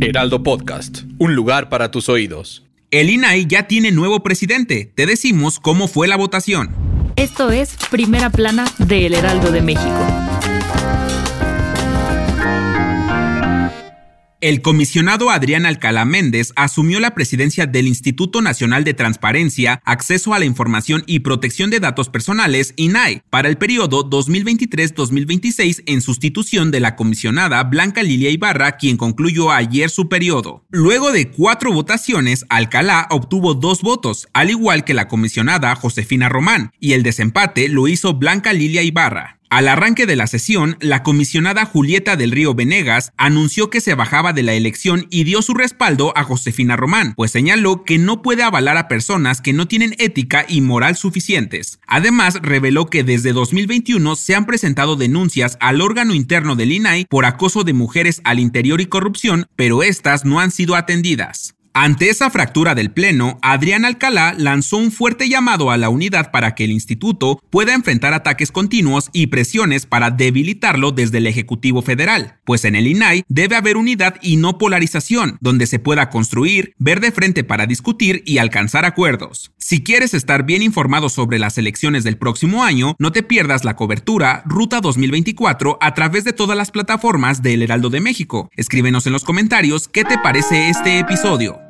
Heraldo Podcast, un lugar para tus oídos. El INAI ya tiene nuevo presidente. Te decimos cómo fue la votación. Esto es Primera Plana de El Heraldo de México. El comisionado Adrián Alcalá Méndez asumió la presidencia del Instituto Nacional de Transparencia, Acceso a la Información y Protección de Datos Personales, INAI, para el periodo 2023-2026 en sustitución de la comisionada Blanca Lilia Ibarra, quien concluyó ayer su periodo. Luego de cuatro votaciones, Alcalá obtuvo dos votos, al igual que la comisionada Josefina Román, y el desempate lo hizo Blanca Lilia Ibarra. Al arranque de la sesión, la comisionada Julieta del Río Venegas anunció que se bajaba de la elección y dio su respaldo a Josefina Román, pues señaló que no puede avalar a personas que no tienen ética y moral suficientes. Además, reveló que desde 2021 se han presentado denuncias al órgano interno del INAI por acoso de mujeres al interior y corrupción, pero estas no han sido atendidas. Ante esa fractura del Pleno, Adrián Alcalá lanzó un fuerte llamado a la unidad para que el instituto pueda enfrentar ataques continuos y presiones para debilitarlo desde el Ejecutivo Federal, pues en el INAI debe haber unidad y no polarización, donde se pueda construir, ver de frente para discutir y alcanzar acuerdos. Si quieres estar bien informado sobre las elecciones del próximo año, no te pierdas la cobertura Ruta 2024 a través de todas las plataformas del Heraldo de México. Escríbenos en los comentarios qué te parece este episodio.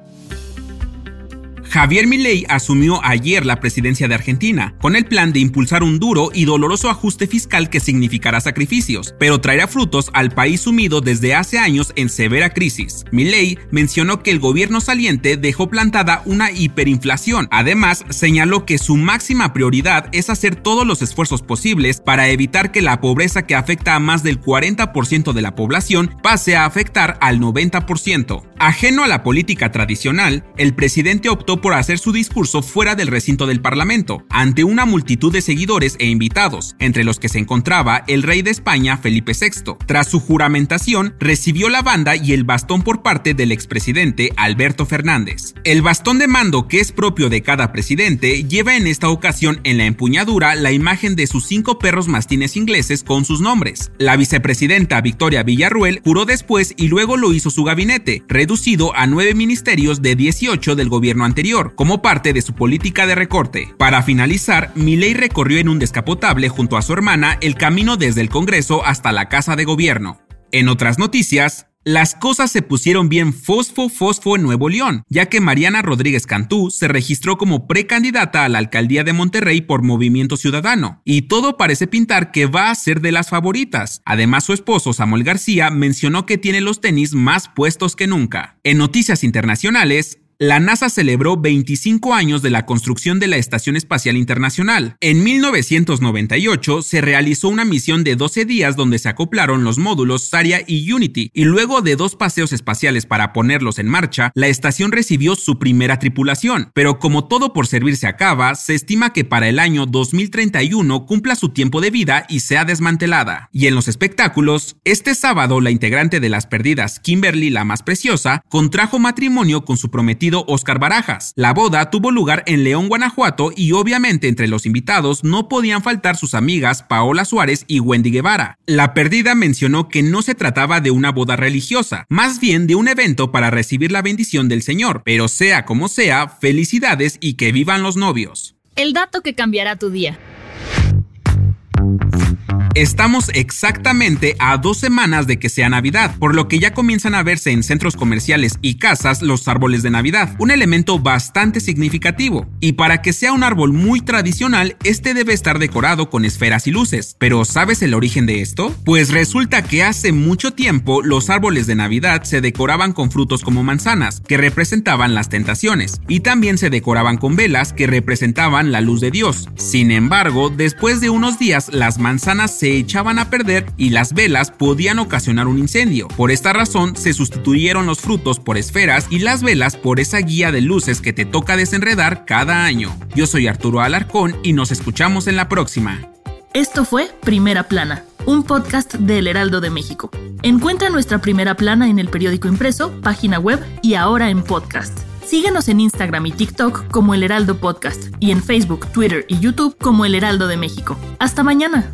Javier Milei asumió ayer la presidencia de Argentina, con el plan de impulsar un duro y doloroso ajuste fiscal que significará sacrificios, pero traerá frutos al país sumido desde hace años en severa crisis. Milei mencionó que el gobierno saliente dejó plantada una hiperinflación. Además, señaló que su máxima prioridad es hacer todos los esfuerzos posibles para evitar que la pobreza que afecta a más del 40% de la población pase a afectar al 90%. Ajeno a la política tradicional, el presidente optó por hacer su discurso fuera del recinto del Parlamento, ante una multitud de seguidores e invitados, entre los que se encontraba el rey de España Felipe VI. Tras su juramentación, recibió la banda y el bastón por parte del expresidente Alberto Fernández. El bastón de mando que es propio de cada presidente lleva en esta ocasión en la empuñadura la imagen de sus cinco perros mastines ingleses con sus nombres. La vicepresidenta Victoria Villarruel juró después y luego lo hizo su gabinete, reducido a nueve ministerios de 18 del gobierno anterior como parte de su política de recorte. Para finalizar, Milei recorrió en un descapotable junto a su hermana el camino desde el Congreso hasta la Casa de Gobierno. En otras noticias, las cosas se pusieron bien fosfo fosfo en Nuevo León, ya que Mariana Rodríguez Cantú se registró como precandidata a la alcaldía de Monterrey por Movimiento Ciudadano, y todo parece pintar que va a ser de las favoritas. Además, su esposo Samuel García mencionó que tiene los tenis más puestos que nunca. En noticias internacionales, la NASA celebró 25 años de la construcción de la Estación Espacial Internacional. En 1998 se realizó una misión de 12 días donde se acoplaron los módulos Saria y Unity, y luego de dos paseos espaciales para ponerlos en marcha, la estación recibió su primera tripulación. Pero como todo por servirse acaba, se estima que para el año 2031 cumpla su tiempo de vida y sea desmantelada. Y en los espectáculos, este sábado la integrante de las perdidas, Kimberly la más preciosa, contrajo matrimonio con su prometido Oscar Barajas. La boda tuvo lugar en León, Guanajuato y obviamente entre los invitados no podían faltar sus amigas Paola Suárez y Wendy Guevara. La perdida mencionó que no se trataba de una boda religiosa, más bien de un evento para recibir la bendición del Señor, pero sea como sea, felicidades y que vivan los novios. El dato que cambiará tu día. Estamos exactamente a dos semanas de que sea Navidad, por lo que ya comienzan a verse en centros comerciales y casas los árboles de Navidad, un elemento bastante significativo. Y para que sea un árbol muy tradicional, este debe estar decorado con esferas y luces. Pero ¿sabes el origen de esto? Pues resulta que hace mucho tiempo los árboles de Navidad se decoraban con frutos como manzanas, que representaban las tentaciones, y también se decoraban con velas que representaban la luz de Dios. Sin embargo, después de unos días las manzanas se se echaban a perder y las velas podían ocasionar un incendio. Por esta razón se sustituyeron los frutos por esferas y las velas por esa guía de luces que te toca desenredar cada año. Yo soy Arturo Alarcón y nos escuchamos en la próxima. Esto fue Primera Plana, un podcast del Heraldo de México. Encuentra nuestra Primera Plana en el periódico impreso, página web y ahora en podcast. Síguenos en Instagram y TikTok como El Heraldo Podcast y en Facebook, Twitter y YouTube como El Heraldo de México. Hasta mañana.